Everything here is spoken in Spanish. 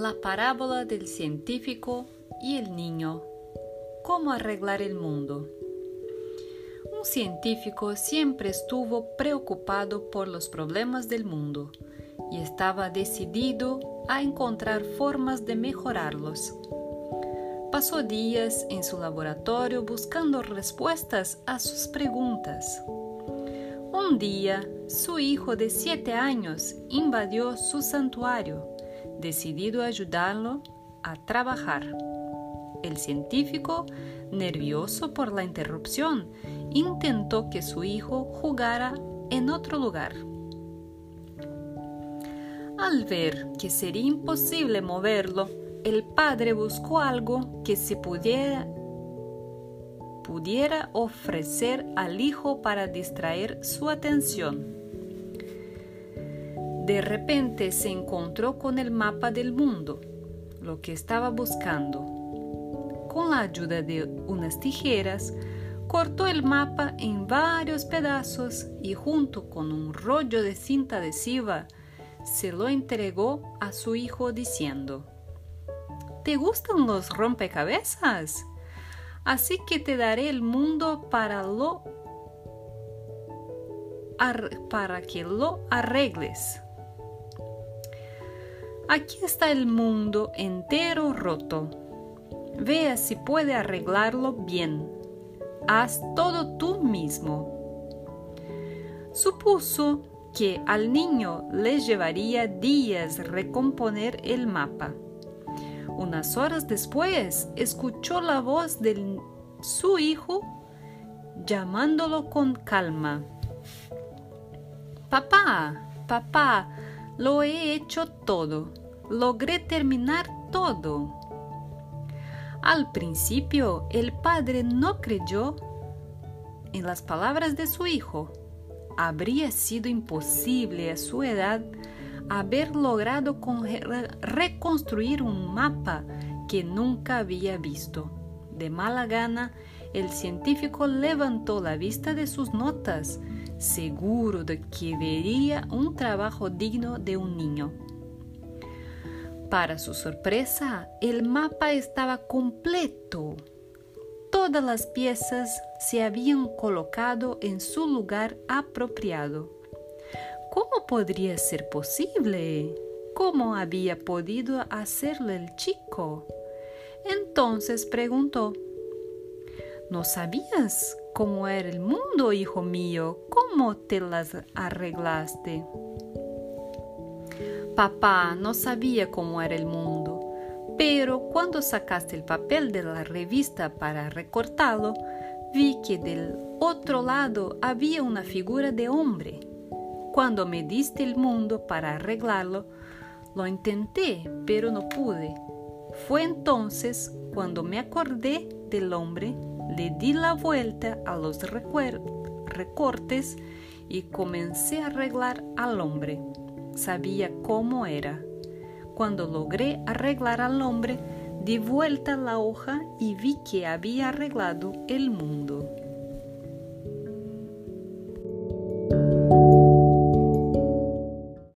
La parábola del científico y el niño. ¿Cómo arreglar el mundo? Un científico siempre estuvo preocupado por los problemas del mundo y estaba decidido a encontrar formas de mejorarlos. Pasó días en su laboratorio buscando respuestas a sus preguntas. Un día, su hijo de siete años invadió su santuario decidido a ayudarlo a trabajar. El científico, nervioso por la interrupción, intentó que su hijo jugara en otro lugar. Al ver que sería imposible moverlo, el padre buscó algo que se pudiera, pudiera ofrecer al hijo para distraer su atención. De repente se encontró con el mapa del mundo, lo que estaba buscando. Con la ayuda de unas tijeras, cortó el mapa en varios pedazos y junto con un rollo de cinta adhesiva se lo entregó a su hijo diciendo, ¿Te gustan los rompecabezas? Así que te daré el mundo para, lo, para que lo arregles. Aquí está el mundo entero roto. Vea si puede arreglarlo bien. Haz todo tú mismo. Supuso que al niño le llevaría días recomponer el mapa. Unas horas después escuchó la voz de su hijo llamándolo con calma. Papá, papá, lo he hecho todo. Logré terminar todo. Al principio el padre no creyó en las palabras de su hijo. Habría sido imposible a su edad haber logrado reconstruir un mapa que nunca había visto. De mala gana, el científico levantó la vista de sus notas seguro de que vería un trabajo digno de un niño. Para su sorpresa, el mapa estaba completo. Todas las piezas se habían colocado en su lugar apropiado. ¿Cómo podría ser posible? ¿Cómo había podido hacerlo el chico? Entonces preguntó, ¿no sabías cómo era el mundo, hijo mío, cómo te las arreglaste. Papá no sabía cómo era el mundo, pero cuando sacaste el papel de la revista para recortarlo, vi que del otro lado había una figura de hombre. Cuando me diste el mundo para arreglarlo, lo intenté, pero no pude. Fue entonces cuando me acordé del hombre le di la vuelta a los recortes y comencé a arreglar al hombre. Sabía cómo era. Cuando logré arreglar al hombre, di vuelta la hoja y vi que había arreglado el mundo.